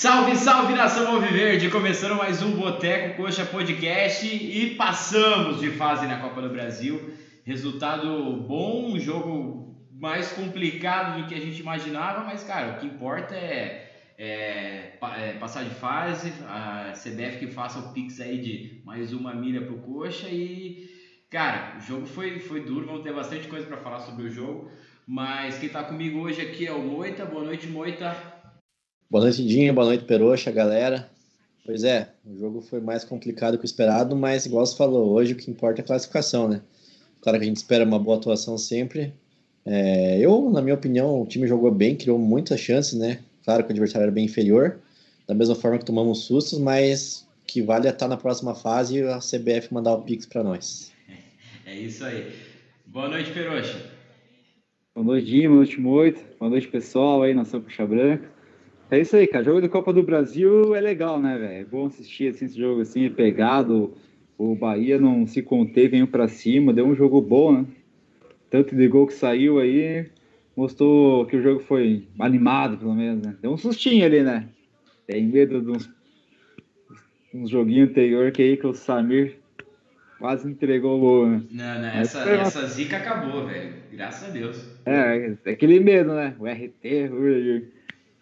Salve, salve nação Alviverde! Começando mais um Boteco Coxa Podcast e passamos de fase na Copa do Brasil. Resultado bom, um jogo mais complicado do que a gente imaginava, mas cara, o que importa é, é, é passar de fase, a CBF que faça o Pix aí de mais uma milha pro Coxa e cara, o jogo foi, foi duro, vamos ter bastante coisa para falar sobre o jogo, mas quem tá comigo hoje aqui é o Moita. Boa noite, Moita. Boa noite, Dinho. Boa noite, Peroxa, galera. Pois é, o jogo foi mais complicado que o esperado, mas igual você falou, hoje o que importa é a classificação, né? Claro que a gente espera uma boa atuação sempre. É, eu, na minha opinião, o time jogou bem, criou muitas chances, né? Claro que o adversário era bem inferior, da mesma forma que tomamos sustos, mas que vale é estar na próxima fase e a CBF mandar o Pix para nós. É isso aí. Boa noite, Peroxa. Boa noite, Dinho. Boa noite, Moito. Boa noite, pessoal aí, Nação Puxa Branca. É isso aí, cara. Jogo da Copa do Brasil é legal, né, velho? É bom assistir assim, esse jogo assim, pegado. O Bahia não se conteve, veio para cima, deu um jogo bom, né? Tanto de gol que saiu aí, mostrou que o jogo foi animado, pelo menos, né? Deu um sustinho ali, né? Tem medo de uns, uns joguinhos anterior que aí que o Samir quase entregou o gol, né? Não, não, essa, uma... essa zica acabou, velho. Graças a Deus. É, é aquele medo, né? O RT, o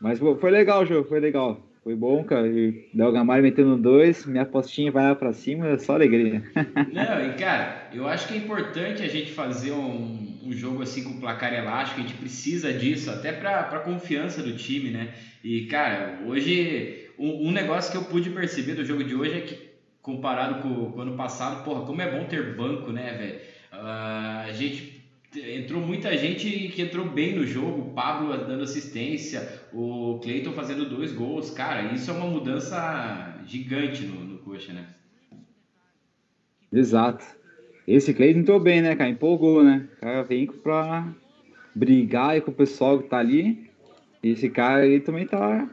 mas foi legal o jogo, foi legal. Foi bom, cara. E Del Gamalho metendo dois, minha postinha vai lá pra cima, é só alegria. Não, e cara, eu acho que é importante a gente fazer um, um jogo assim com placar elástico, a gente precisa disso, até pra, pra confiança do time, né? E, cara, hoje, um, um negócio que eu pude perceber do jogo de hoje é que, comparado com, com o ano passado, porra, como é bom ter banco, né, velho? Uh, a gente entrou muita gente que entrou bem no jogo, o Pablo dando assistência, o Cleiton fazendo dois gols, cara, isso é uma mudança gigante no, no Coxa, né? Exato. Esse Cleiton entrou bem, né, cara? Empolgou, né? O cara vem pra brigar com o pessoal que tá ali. Esse cara aí também tá,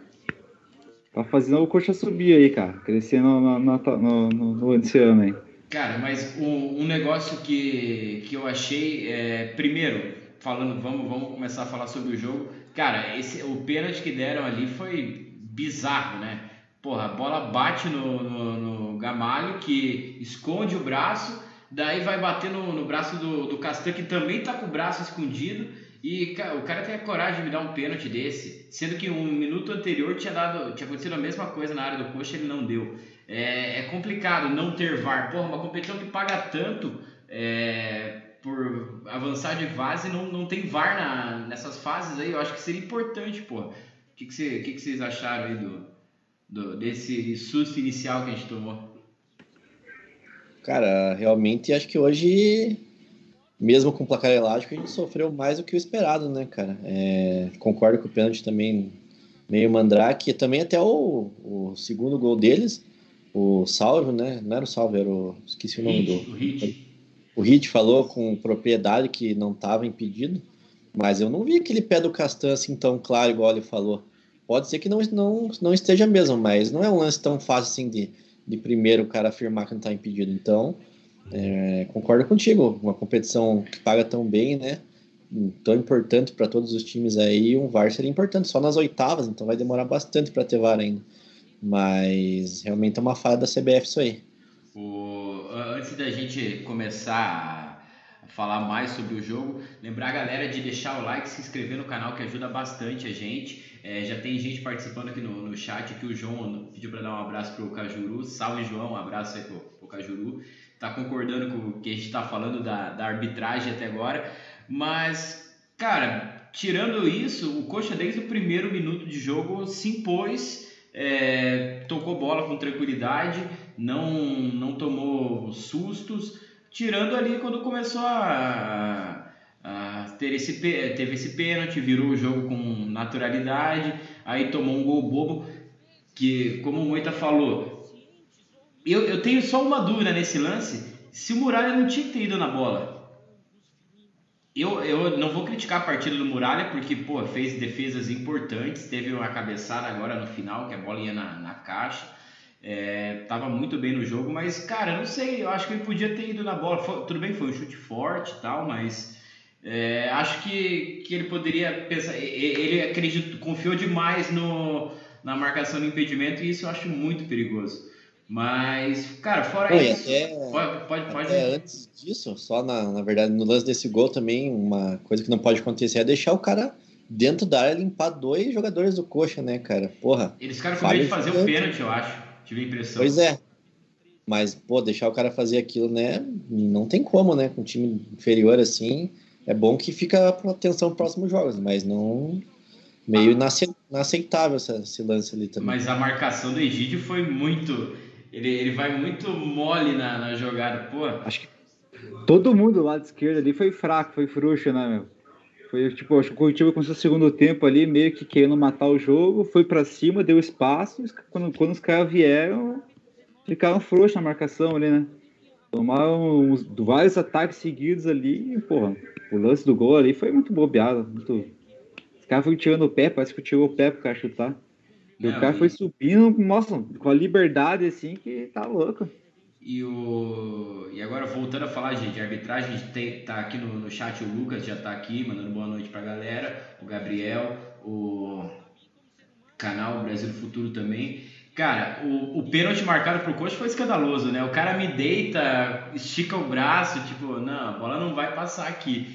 tá fazendo o Coxa subir aí, cara. Crescendo no, no, no, no, no ano aí. Cara, mas um, um, negócio que, que eu achei, é, primeiro, falando, vamos, vamos começar a falar sobre o jogo. Cara, esse, o pênalti que deram ali foi bizarro, né? Porra, a bola bate no, no, no Gamalho, que esconde o braço, daí vai bater no, no braço do, do Castan, que também tá com o braço escondido. E o cara tem a coragem de me dar um pênalti desse, sendo que um minuto anterior tinha dado, tinha acontecido a mesma coisa na área do coxa, ele não deu. É, é complicado não ter VAR. Porra, uma competição que paga tanto é, por avançar de fase não, não tem VAR na, nessas fases aí. Eu acho que seria importante, porra. O que, que, que, que vocês acharam aí do, do, desse susto inicial que a gente tomou? Cara, realmente acho que hoje, mesmo com o placar elástico, a gente sofreu mais do que o esperado, né, cara? É, concordo com o pênalti também, meio mandrake. Também até o, o segundo gol deles o Salvo, né? Não era o Salvo, era o. Esqueci o nome Hit, do. O Hit. O Hit falou com propriedade que não estava impedido, mas eu não vi aquele pé do Castan assim tão claro, igual ele falou. Pode ser que não, não, não esteja mesmo, mas não é um lance tão fácil assim de, de primeiro o cara afirmar que não está impedido. Então, é, concordo contigo. Uma competição que paga tão bem, né? Tão importante para todos os times aí, um VAR seria importante só nas oitavas, então vai demorar bastante para ter VAR ainda. Mas realmente é uma falha da CBF isso aí. O, antes da gente começar a falar mais sobre o jogo, lembrar a galera de deixar o like, se inscrever no canal que ajuda bastante a gente. É, já tem gente participando aqui no, no chat, aqui o João pediu para dar um abraço pro Cajuru. Salve João, um abraço aí pro, pro Cajuru. Tá concordando com o que a gente está falando da, da arbitragem até agora. Mas, cara, tirando isso, o Coxa desde o primeiro minuto de jogo se impôs é, tocou bola com tranquilidade, não, não tomou sustos, tirando ali quando começou a, a ter esse, teve esse pênalti, virou o jogo com naturalidade, aí tomou um gol bobo, que como o Moita falou, eu, eu tenho só uma dúvida nesse lance, se o Muralha não tinha que ter ido na bola, eu, eu não vou criticar a partida do Muralha, porque pô, fez defesas importantes, teve uma cabeçada agora no final, que a bola ia na, na caixa. É, tava muito bem no jogo, mas cara, não sei, eu acho que ele podia ter ido na bola. Foi, tudo bem, foi um chute forte e tal, mas é, acho que, que ele poderia pensar. Ele acredito, confiou demais no, na marcação do impedimento e isso eu acho muito perigoso. Mas, cara, fora isso. Até, pode, pode, pode antes disso, só na, na verdade, no lance desse gol também, uma coisa que não pode acontecer é deixar o cara dentro da área limpar dois jogadores do coxa, né, cara? Porra. Eles ficaram com medo de fazer o pênalti, eu acho. Tive a impressão. Pois é. Mas, pô, deixar o cara fazer aquilo, né? Não tem como, né? Com um time inferior assim. É bom que fica para atenção nos próximos jogos, mas não. Meio ah. inaceitável esse lance ali também. Mas a marcação do Egídio foi muito ele, ele vai muito mole na, na jogada, pô. Acho que todo mundo do lado esquerdo ali foi fraco, foi frouxo, né, meu? Foi tipo, acho que o Curitiba começou o segundo tempo ali, meio que querendo matar o jogo, foi para cima, deu espaço, quando, quando os caras vieram, ficaram frouxos na marcação ali, né? Tomaram uns, vários ataques seguidos ali, e, porra, o lance do gol ali foi muito bobeado, muito... Os caras foram tirando o pé, parece que tirou o pé pro cara chutar. O cara foi subindo, nossa, com a liberdade assim que tá louco. E, o... e agora voltando a falar gente, de arbitragem, a gente tem, tá aqui no, no chat, o Lucas já tá aqui, mandando boa noite pra galera, o Gabriel, o canal Brasil Futuro também. Cara, o, o pênalti marcado pro coach foi escandaloso, né? O cara me deita, estica o braço, tipo, não, a bola não vai passar aqui.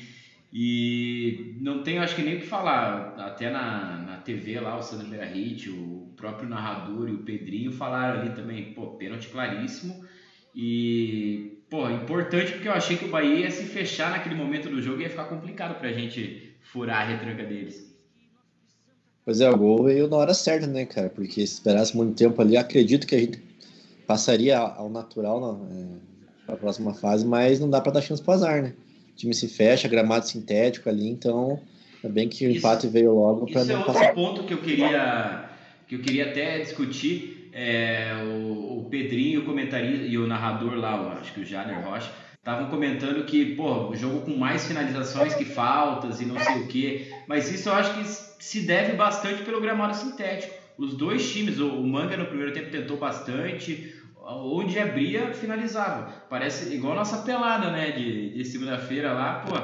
E não tenho, acho que nem o que falar. Até na TV lá, o Sandro Berahit, o próprio narrador e o Pedrinho falaram ali também, pô, pênalti claríssimo. E, pô, importante porque eu achei que o Bahia ia se fechar naquele momento do jogo e ia ficar complicado pra gente furar a retranca deles. Pois é, o gol veio na hora certa, né, cara? Porque se esperasse muito tempo ali, acredito que a gente passaria ao natural na, é, pra próxima fase, mas não dá para dar chance pro azar, né? time se fecha, gramado sintético ali, então bem que o empate veio logo para não é outro passar. ponto que eu queria que eu queria até discutir é, o, o Pedrinho, o comentarista e o narrador lá, acho que o Janer Rocha, estavam comentando que, pô, o jogo com mais finalizações que faltas e não sei o quê, mas isso eu acho que se deve bastante pelo gramado sintético. Os dois times, o Manga no primeiro tempo tentou bastante, onde abria, finalizava. Parece igual a nossa pelada, né? De, de segunda-feira lá, pô,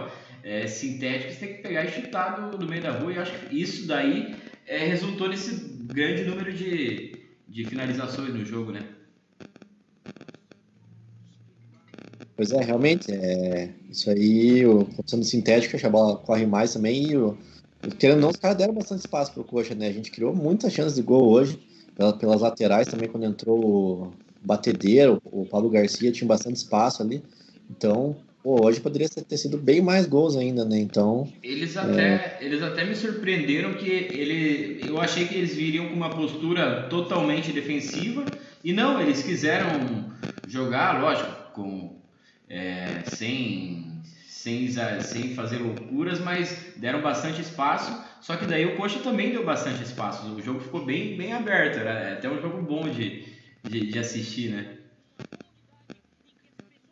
é, sintético, você tem que pegar e chutar do, do meio da rua. E eu acho que isso daí é, resultou nesse grande número de, de finalizações no jogo, né? Pois é, realmente, é, isso aí, o sendo sintético, a bola corre mais também, e o, querendo não, os caras deram bastante espaço pro Coxa, né? A gente criou muitas chances de gol hoje, pelas laterais também, quando entrou batedeiro, o Paulo Garcia tinha bastante espaço ali. Então, pô, hoje poderia ter sido bem mais gols ainda, né? Então. Eles até, é... eles até me surpreenderam que ele. Eu achei que eles viriam com uma postura totalmente defensiva. E não, eles quiseram jogar, lógico, com, é, sem, sem, sem fazer loucuras, mas deram bastante espaço. Só que daí o Coxa também deu bastante espaço. O jogo ficou bem, bem aberto. Era até um jogo bom de, de, de assistir, né?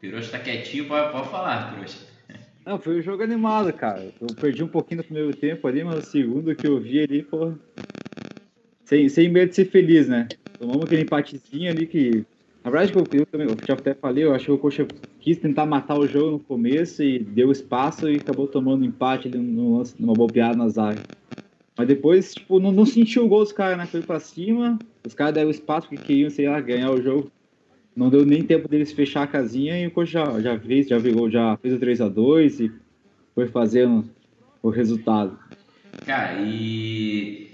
Pirocha tá quietinho, pode, pode falar, Pirocha. Não, foi um jogo animado, cara. Eu perdi um pouquinho no primeiro tempo ali, mas o segundo que eu vi ali, pô. Sem, sem medo de ser feliz, né? Tomamos aquele empatezinho ali que. Na verdade, eu, eu, também, eu já até falei, eu acho que o Coxa quis tentar matar o jogo no começo e deu espaço e acabou tomando empate ali no, numa bobeada na zaga. Mas depois, tipo, não, não sentiu o gol dos caras, né? Foi pra cima, os caras deram espaço que queriam, sei lá, ganhar o jogo. Não deu nem tempo deles fechar a casinha e o coach já, já fez, já, virou, já fez o 3x2 e foi fazendo o resultado. Cara, e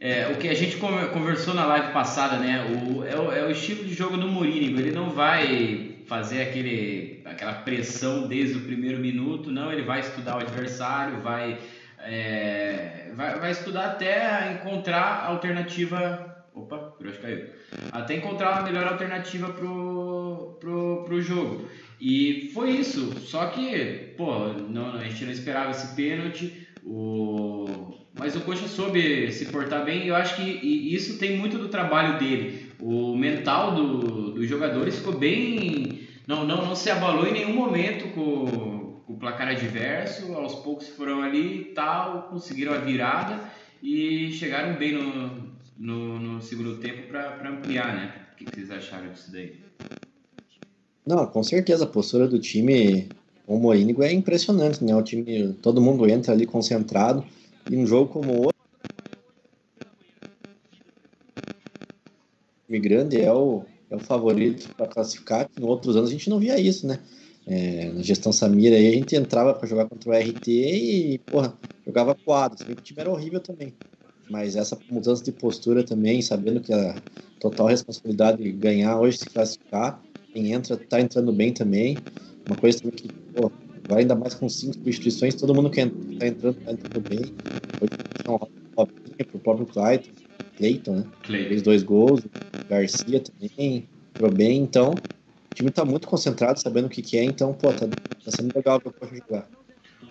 é, o que a gente conversou na live passada, né? O, é, o, é o estilo de jogo do Mourinho. Ele não vai fazer aquele, aquela pressão desde o primeiro minuto, não. Ele vai estudar o adversário, vai é, vai, vai estudar até encontrar alternativa. Opa, hoje caiu. Até encontrar a melhor alternativa pro, pro, pro jogo. E foi isso. Só que, pô, não, a gente não esperava esse pênalti. O... Mas o Coxa soube se portar bem eu acho que isso tem muito do trabalho dele. O mental do, dos jogadores ficou bem. Não, não, não se abalou em nenhum momento com, o placar adverso, aos poucos foram ali e tal, conseguiram a virada e chegaram bem no, no, no segundo tempo para ampliar, né? O que, vocês acharam disso daí? Não, com certeza, a postura do time, o Morínigo é impressionante, né? O time, todo mundo entra ali concentrado e um jogo como hoje time grande é o, é o favorito para classificar. Em outros anos a gente não via isso, né? É, na gestão Samira aí a gente entrava para jogar contra o RT e, porra, jogava quadro. o time era horrível também. Mas essa mudança de postura também, sabendo que a total responsabilidade de ganhar hoje, se classificar, quem entra, tá entrando bem também. Uma coisa também que, pô, vai ainda mais com cinco substituições, todo mundo que tá entrando, tá entrando bem. Hoje, então, Robinho, pro próprio Clayton, Clayton, né? Clayton. Fez dois gols, Garcia também, entrou bem, então o time tá muito concentrado, sabendo o que, que é, então, pô, tá, tá sendo legal pra jogar.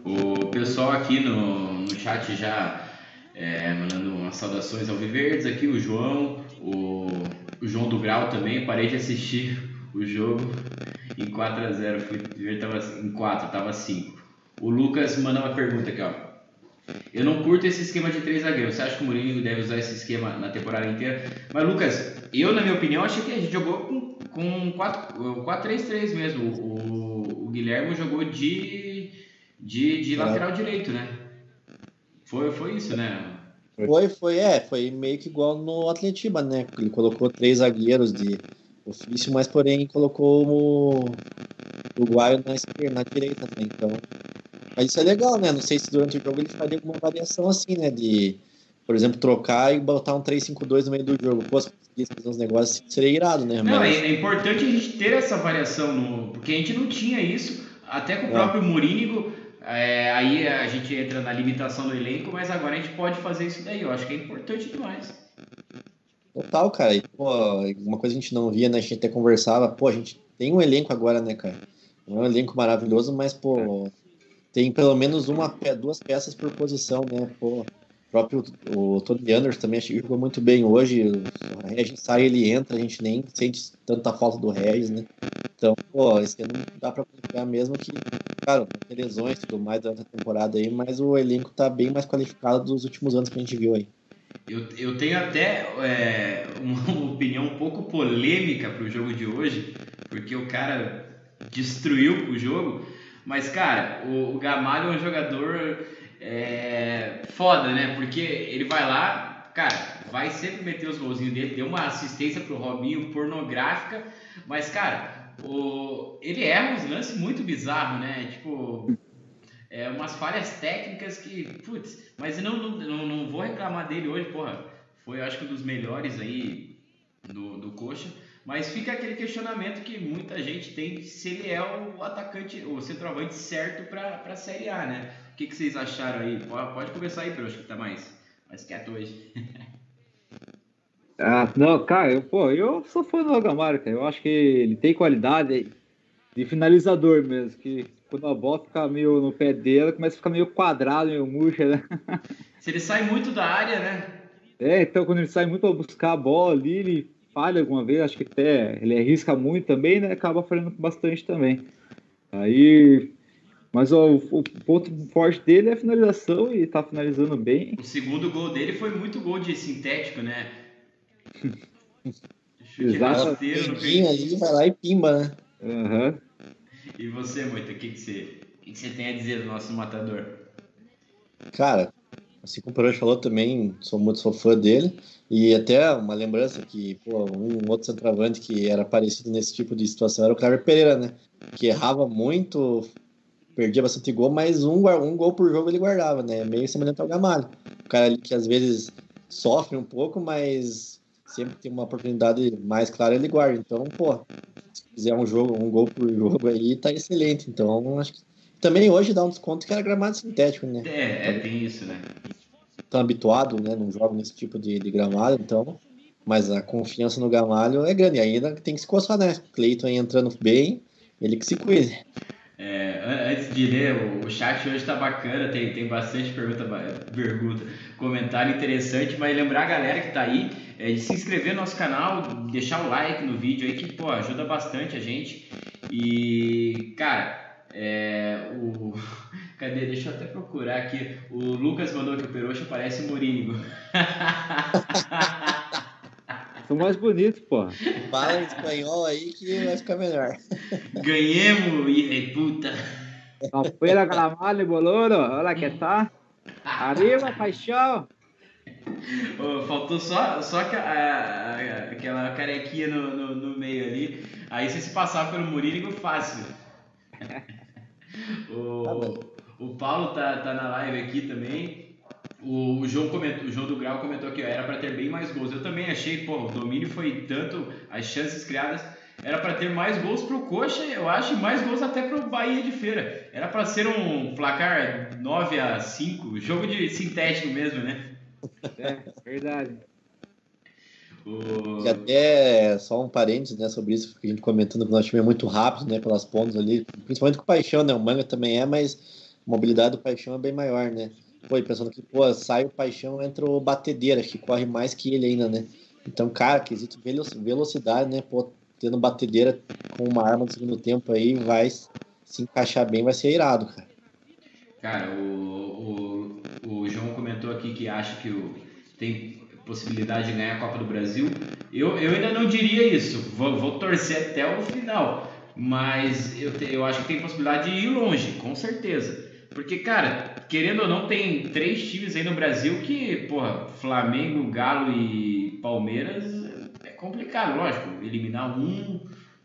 O pessoal aqui no, no chat já é, mandando umas saudações ao Viverdes aqui, o João, o, o João do Grau também, parei de assistir o jogo em 4x0, fui ver tava em 4, tava 5. O Lucas manda uma pergunta aqui, ó. Eu não curto esse esquema de três zagueiros. Você acha que o Mourinho deve usar esse esquema na temporada inteira? Mas, Lucas, eu, na minha opinião, achei que a gente jogou com, com 4-3-3 mesmo. O, o, Guilherme jogou de, de, de lateral direito, né? Foi, foi isso, né? Foi, foi, é, foi meio que igual no Atletiba, né? Ele colocou três zagueiros de ofício, mas porém colocou o Uruguaio na esquerda, na direita, né? Então. Mas isso é legal, né? Não sei se durante o jogo ele faria alguma variação assim, né? De, por exemplo, trocar e botar um 3-5-2 no meio do jogo. Pô, se fazer uns negócios, assim, seria irado, né? Não, mas... é, importante a gente ter essa variação, no... porque a gente não tinha isso, até com o é. próprio Murínigo é, aí a gente entra na limitação do elenco, mas agora a gente pode fazer isso daí. Eu acho que é importante demais. Total, cara. E, pô, uma coisa que a gente não via, né? A gente até conversava, pô, a gente tem um elenco agora, né, cara? É um elenco maravilhoso, mas, pô, tem pelo menos uma, duas peças por posição, né? Pô, o próprio o Tony Anderson também acho que jogou muito bem hoje. O Regis sai, ele entra, a gente nem sente tanta falta do Regis, né? Então, pô, esse ano dá pra confiar mesmo que, claro, tem lesões e tudo mais durante a temporada aí, mas o elenco tá bem mais qualificado dos últimos anos que a gente viu aí. Eu, eu tenho até é, uma opinião um pouco polêmica pro jogo de hoje, porque o cara destruiu o jogo, mas, cara, o, o Gamalho é um jogador é, foda, né? Porque ele vai lá, cara, vai sempre meter os golzinhos dele, deu uma assistência pro Robinho pornográfica, mas, cara, o, ele erra uns lances muito bizarros, né? Tipo, é, umas falhas técnicas que, putz, mas eu não, não, não vou reclamar dele hoje, porra. Foi, acho que, um dos melhores aí do, do Coxa. Mas fica aquele questionamento que muita gente tem se ele é o atacante, o centroavante certo para a Série A, né? O que, que vocês acharam aí? Pode, pode começar aí, Perucho, que tá mais, mais quieto hoje. Ah, não, cara, eu, pô, eu sou fã do Rogamaro, cara. Eu acho que ele tem qualidade de finalizador mesmo, que quando a bola fica meio no pé dele, começa a ficar meio quadrado, meio murcha, né? Se ele sai muito da área, né? É, então quando ele sai muito a buscar a bola ali, ele falha alguma vez, acho que até ele arrisca muito também, né? Acaba falhando bastante também. Aí. Mas ó, o, ponto forte dele é a finalização e tá finalizando bem. O segundo gol dele foi muito gol de sintético, né? Exato. ali, vai lá e pimba, né? Uhum. E você, Moita, o que, que, você, o que, que você tem a dizer do nosso matador? Cara, assim como o Perotti falou também, sou muito sou fã dele. E até uma lembrança que, pô, um outro centroavante que era parecido nesse tipo de situação era o Cleber Pereira, né? Que errava muito, perdia bastante gol, mas um, um gol por jogo ele guardava, né? Meio semelhante ao Gamalho. O cara ali que às vezes sofre um pouco, mas sempre tem uma oportunidade mais clara, ele guarda. Então, pô, se fizer um jogo, um gol por jogo aí, tá excelente. Então, acho que também hoje dá um desconto que era gramado sintético, né? É, é tem isso, né? Estão habituado, né? Não jogam nesse tipo de, de gramado, então. Mas a confiança no Gamalho é grande. ainda tem que se coçar, né? Cleiton aí entrando bem, ele que se cuide. Antes de ler, o chat hoje tá bacana, tem, tem bastante pergunta, pergunta, comentário interessante, mas lembrar a galera que tá aí é, de se inscrever no nosso canal, deixar o like no vídeo aí, que pô, ajuda bastante a gente. E, cara, é, o. Cadê? Deixa eu até procurar aqui. O Lucas mandou que o Peroxa parece um Morínigo. São mais bonitos, pô. Fala em espanhol aí que vai ficar melhor. Ganhemos, e puta. Afuera Calamale, boludo. Olha que tá. Arriba, paixão. Oh, faltou só, só a, a, aquela carequinha no, no, no, meio ali. Aí você se passar pelo Murínigo fácil. o, tá o Paulo tá, tá na live aqui também. O, o, João comentou, o João do Grau comentou que era para ter bem mais gols. Eu também achei, pô, o domínio foi tanto, as chances criadas era para ter mais gols pro Coxa, eu acho, e mais gols até pro Bahia de Feira. Era para ser um placar 9 a 5, jogo de sintético mesmo, né? É, verdade. O... E até só um parênteses né, sobre isso, que a gente comentando que o nosso time é muito rápido, né, pelas pontas ali, principalmente com o Paixão, né, o Manga também é, mas a mobilidade do Paixão é bem maior, né. Pô, pensando que, pô, sai o Paixão, entra o Batedeira, que corre mais que ele ainda, né. Então, cara, quesito velocidade, né, pô, tendo batedeira com uma arma no segundo tempo aí, vai se encaixar bem, vai ser irado, cara. Cara, o, o, o João comentou aqui que acha que o, tem possibilidade de ganhar a Copa do Brasil. Eu, eu ainda não diria isso, vou, vou torcer até o final, mas eu, te, eu acho que tem possibilidade de ir longe, com certeza. Porque, cara, querendo ou não, tem três times aí no Brasil que, porra, Flamengo, Galo e Palmeiras complicado, lógico. Eliminar um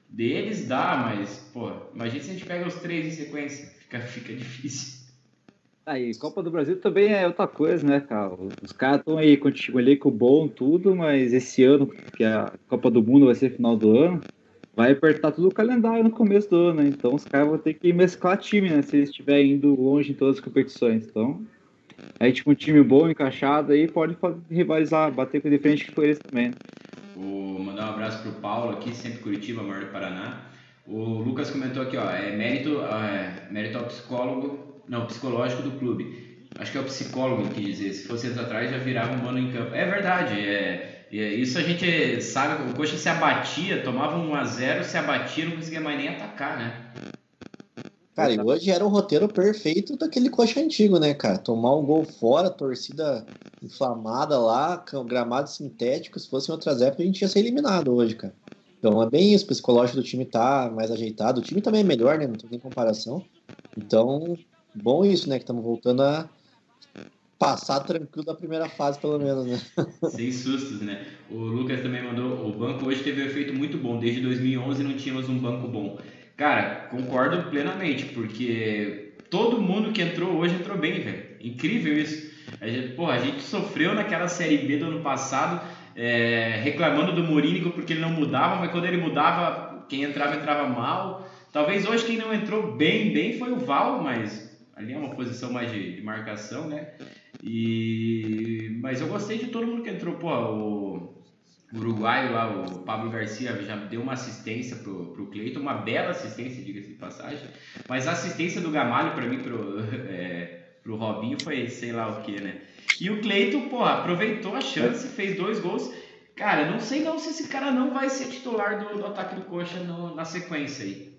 deles dá, mas, pô, imagina se a gente pega os três em sequência. Fica, fica difícil. Aí, Copa do Brasil também é outra coisa, né, cara? Os caras estão aí com o bom, tudo, mas esse ano, que a Copa do Mundo vai ser final do ano, vai apertar tudo o calendário no começo do ano, né? Então os caras vão ter que mesclar time, né? Se eles estiverem indo longe em todas as competições. Então, aí, tipo, um time bom, encaixado aí, pode rivalizar, bater com de frente com eles também. Vou mandar um abraço pro Paulo aqui, sempre Curitiba, maior do Paraná. O Lucas comentou aqui, ó, é mérito, é, mérito ao psicólogo, não, psicológico do clube. Acho que é o psicólogo que dizer, se fosse anos atrás já virava um mano em campo. É verdade, é, é, isso a gente sabe, o Coxa se abatia, tomava um a 0 se abatia, não conseguia mais nem atacar, né? Cara, e hoje era o roteiro perfeito daquele coxa antigo, né, cara? Tomar um gol fora, torcida inflamada lá, gramado sintético, se fosse em outras épocas, a gente ia ser eliminado hoje, cara. Então é bem isso, o psicológico do time tá mais ajeitado. O time também é melhor, né? Não tem comparação. Então, bom isso, né? Que estamos voltando a passar tranquilo da primeira fase, pelo menos, né? Sem sustos, né? O Lucas também mandou. O banco hoje teve um efeito muito bom. Desde 2011 não tínhamos um banco bom. Cara, concordo plenamente, porque todo mundo que entrou hoje entrou bem, velho. Incrível isso. A gente, porra, a gente sofreu naquela Série B do ano passado, é, reclamando do Morínigo porque ele não mudava, mas quando ele mudava, quem entrava, entrava mal. Talvez hoje quem não entrou bem, bem foi o Val, mas ali é uma posição mais de, de marcação, né? E... Mas eu gostei de todo mundo que entrou, porra, o uruguaio lá, o Pablo Garcia, já deu uma assistência pro, pro Cleiton, uma bela assistência, diga-se de passagem. Mas a assistência do Gamalho, para mim, pro, é, pro Robinho, foi sei lá o que, né? E o Cleiton, pô, aproveitou a chance, fez dois gols. Cara, não sei não se esse cara não vai ser titular do, do ataque do Coxa no, na sequência aí.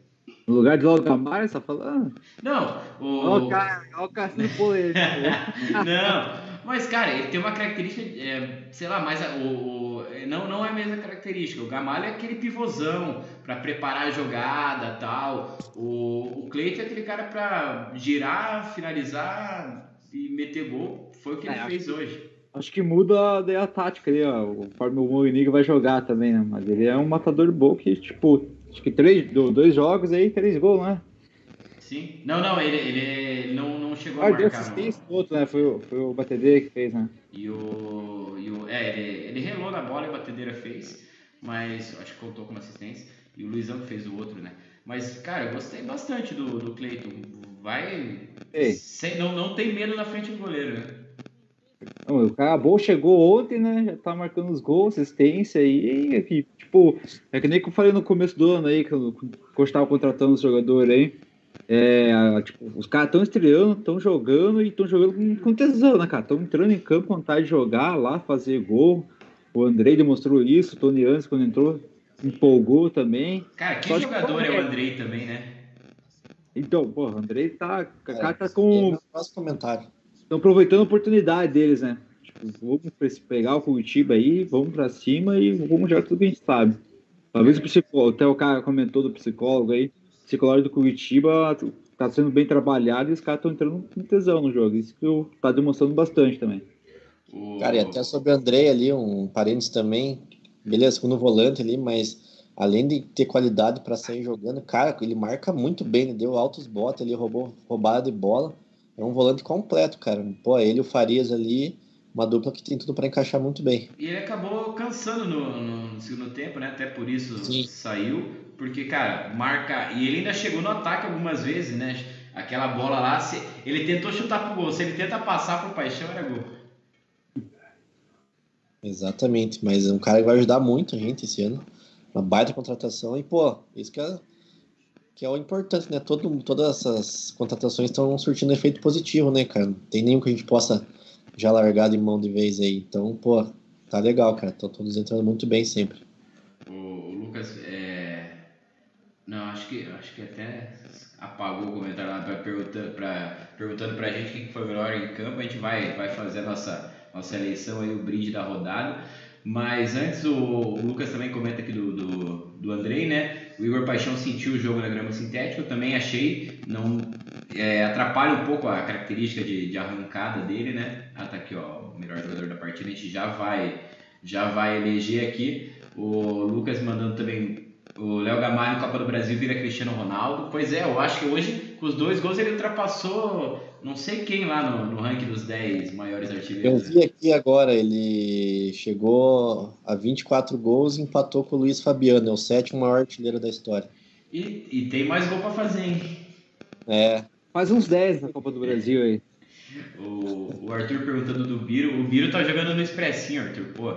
No lugar de Gamalho, você tá falando? Não, o... Olha o cara, olha o polêmico. não, mas, cara, ele tem uma característica, é, sei lá, mais o, o, não, não é a mesma característica. O Gamalho é aquele pivôzão para preparar a jogada tal. O, o Cleiton é aquele cara para girar, finalizar e meter gol. Foi o que é, ele fez hoje. Acho que muda daí a tática ali, ó. O Fábio Mourinho vai jogar também, né? Mas ele é um matador bom que, tipo, acho que três, dois jogos aí, três gols, né? Sim. Não, não, ele, ele não, não chegou ah, a marcar. Assistência no... outro, né? Foi o, foi o Batedeira que fez, né? E o. E o é, ele, ele relou na bola e o Batedeira fez, mas acho que contou como assistência. E o Luizão fez o outro, né? Mas, cara, eu gostei bastante do, do Cleiton. Vai. Sem, não, não tem medo na frente do goleiro, né? o cara bom chegou ontem, né? Já tá marcando os gols, assistência aí. E, tipo, é que nem que eu falei no começo do ano aí, que eu, que eu estava contratando os jogadores aí. É, tipo, os caras estão estreando, estão jogando e estão jogando com, tesão, né, cara? Estão entrando em campo com vontade de jogar lá, fazer gol. O Andrei demonstrou isso, o Tony Antes, quando entrou, empolgou também. Cara, que Só jogador que, é o Andrei também, né? Então, pô, o Andrei tá. O cara tá com. Faço comentário. Estão aproveitando a oportunidade deles, né? Tipo, vamos pegar o Curitiba aí, vamos pra cima e vamos jogar tudo que a gente sabe. Talvez o psicólogo, até o cara comentou do psicólogo aí psicológico do Curitiba está sendo bem trabalhado e os caras estão entrando com tesão no jogo. Isso que eu tá demonstrando bastante também. Cara, e até sobre o André ali, um parênteses também, beleza, segundo volante ali, mas além de ter qualidade para sair jogando, cara, ele marca muito bem, né? deu altos botes ali, roubou roubada de bola. É um volante completo, cara. Pô, ele e o Farias ali, uma dupla que tem tudo para encaixar muito bem. E ele acabou cansando no, no, segundo tempo, né? Até por isso Sim. saiu. Porque, cara, marca. E ele ainda chegou no ataque algumas vezes, né? Aquela bola lá, se... ele tentou chutar pro gol. Se ele tenta passar pro paixão, era gol. Exatamente, mas é um cara que vai ajudar muito a gente esse ano. Uma baita contratação. E, pô, isso que é, que é o importante, né? Todo, todas essas contratações estão surtindo efeito positivo, né, cara? Não tem nenhum que a gente possa já largar de mão de vez aí. Então, pô, tá legal, cara. Estão todos entrando muito bem sempre. O, Lucas, é... não, acho que, acho que até apagou o comentário lá pra, perguntando, pra, perguntando pra gente quem foi melhor em campo. A gente vai, vai fazer a nossa, nossa eleição aí, o brinde da rodada. Mas antes o, o Lucas também comenta aqui do, do, do Andrei, né? O Igor Paixão sentiu o jogo na grama sintética, eu também achei, não é, atrapalha um pouco a característica de, de arrancada dele, né? Ah, tá aqui, ó, o melhor jogador da partida, a gente já vai, já vai eleger aqui. O Lucas mandando também o Léo Gamalho, Copa do Brasil, vira Cristiano Ronaldo. Pois é, eu acho que hoje, com os dois gols, ele ultrapassou não sei quem lá no, no ranking dos 10 maiores artilheiros. Eu vi aqui agora, ele chegou a 24 gols e empatou com o Luiz Fabiano, é o sétimo maior artilheiro da história. E, e tem mais gol pra fazer, hein? É. Faz uns 10 na Copa do Brasil aí. O, o Arthur perguntando do Biro. O Biro tá jogando no Expressinho, Arthur. Pô,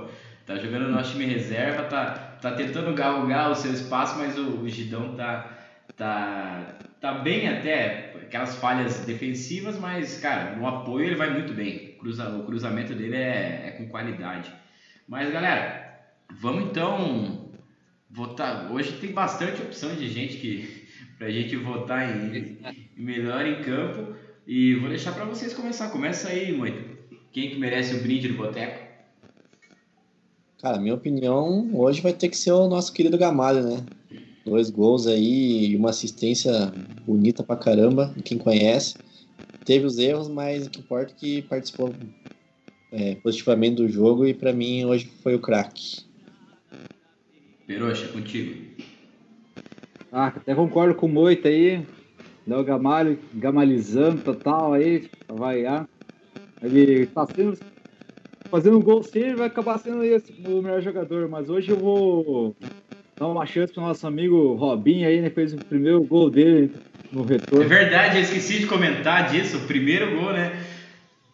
tá jogando no nosso time reserva, tá, tá tentando galgar o seu espaço, mas o, o Gidão tá, tá, tá bem até, aquelas falhas defensivas, mas, cara, no apoio ele vai muito bem. Cruza, o cruzamento dele é, é com qualidade. Mas, galera, vamos então votar. Hoje tem bastante opção de gente que pra gente votar em, em melhor em campo. E vou deixar para vocês começar. Começa aí, Moito. Quem que merece o brinde do Boteco? Cara, minha opinião, hoje vai ter que ser o nosso querido Gamalho, né? Dois gols aí e uma assistência bonita pra caramba, quem conhece. Teve os erros, mas o que importa é que participou é, positivamente do jogo e para mim hoje foi o craque. Peroxa, contigo. Ah, até concordo com o Moita aí. Léo Gamalho, gamalizando total aí, vai Ele tá sendo. Fazendo um gol sempre, vai acabar sendo esse o melhor jogador, mas hoje eu vou dar uma chance pro nosso amigo Robinho aí, né? Fez o primeiro gol dele no retorno. É verdade, eu esqueci de comentar disso, o primeiro gol, né?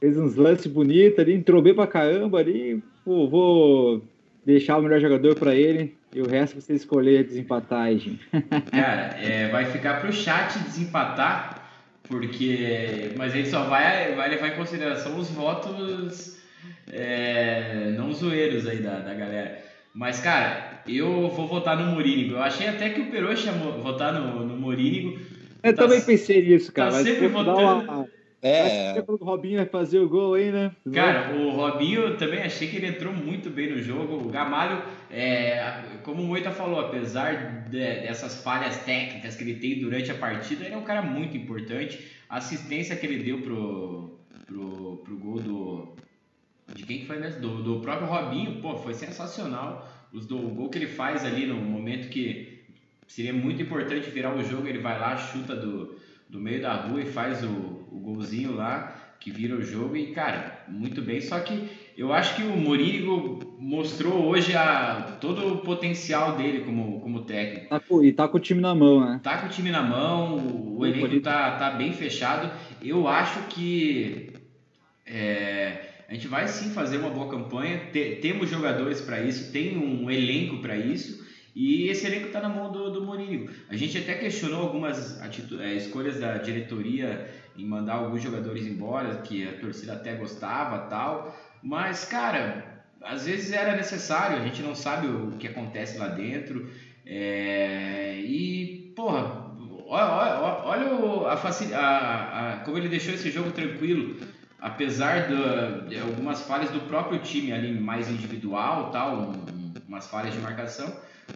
Fez uns lances bonitos ali, entrou bem pra caramba ali. Pô, vou deixar o melhor jogador para ele e o resto você escolher desempatar aí, gente. Cara, é, vai ficar pro chat desempatar, porque. Mas a gente só vai, vai levar em consideração os votos é, não zoeiros aí da, da galera. Mas, cara, eu vou votar no Morínigo. Eu achei até que o Peru chamou votar no, no Morínigo. Eu tá, também pensei nisso, cara. Tá sempre votando. Uma... É. O Robinho vai fazer o gol aí, né? Cara, o Robinho também achei que ele entrou muito bem no jogo. O Gamalho, é, como o Moita falou, apesar de, dessas falhas técnicas que ele tem durante a partida, ele é um cara muito importante. A assistência que ele deu pro, pro, pro gol do. De quem que foi mesmo? Do, do próprio Robinho, pô, foi sensacional. Os do, o gol que ele faz ali no momento que seria muito importante virar o jogo, ele vai lá, chuta do, do meio da rua e faz o, o golzinho lá, que vira o jogo. E, cara, muito bem. Só que eu acho que o Morínigo mostrou hoje a, todo o potencial dele como, como técnico. Tá com, e tá com o time na mão, né? Tá com o time na mão, o, o elenco tá, tá bem fechado. Eu acho que. É, a gente vai sim fazer uma boa campanha, te, temos jogadores para isso, tem um elenco para isso, e esse elenco está na mão do, do Mourinho. A gente até questionou algumas é, escolhas da diretoria em mandar alguns jogadores embora, que a torcida até gostava tal, mas, cara, às vezes era necessário, a gente não sabe o que acontece lá dentro, é, e, porra, olha, olha, olha a, a, a, como ele deixou esse jogo tranquilo apesar de algumas falhas do próprio time ali mais individual, tal, um, umas falhas de marcação,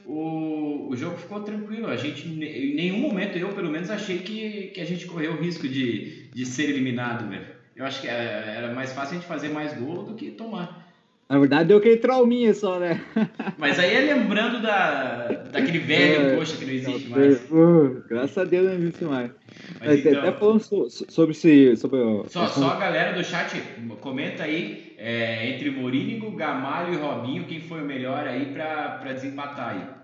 o, o jogo ficou tranquilo. A gente, em nenhum momento, eu pelo menos, achei que, que a gente correu o risco de, de ser eliminado, velho. Eu acho que é, era mais fácil a gente fazer mais gol do que tomar. Na verdade, deu aquele trauminha só, né? Mas aí é lembrando da, daquele velho, É, poxa, que não existe mais. Uh, graças a Deus não existe mais. Mas então- Até falando so- so- sobre esse. Sobre, Só, só a galera do chat comenta aí é, entre Morínigo, Gamalho e Robinho, quem foi o melhor aí pra, pra desempatar aí.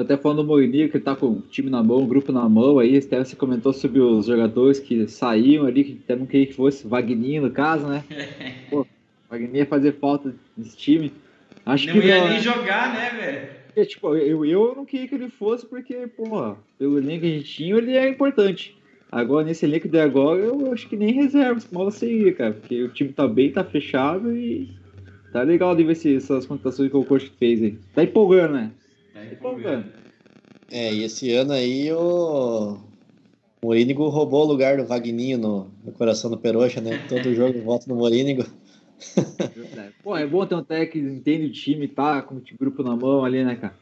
Até falando do Moininho, que ele tá com o time na mão, o grupo na mão aí, até você comentou sobre os jogadores que saíam ali, que até não queria que fosse, Vagninho no caso, né? Pô, Vagninho ia fazer falta nesse time. Acho Não que ia não, nem jogar, né, velho? é, tipo, eu, eu não queria que ele fosse, porque, porra, pelo elenco que a gente tinha, ele é importante. Agora, nesse elenco de agora, eu acho que nem reserva, mal seria, cara, porque o time tá bem, tá fechado e tá legal de ver se, essas contratações que o coach fez aí. Tá empolgando, né? Tá Tá empolgando. empolgando. É, e esse ano aí o Morínigo roubou o lugar do Vagninho no, no coração do Peroxa, né? Todo jogo volta no Morínigo. Pô, é bom ter um técnico que entende o time, tá com o grupo na mão ali, né, cara?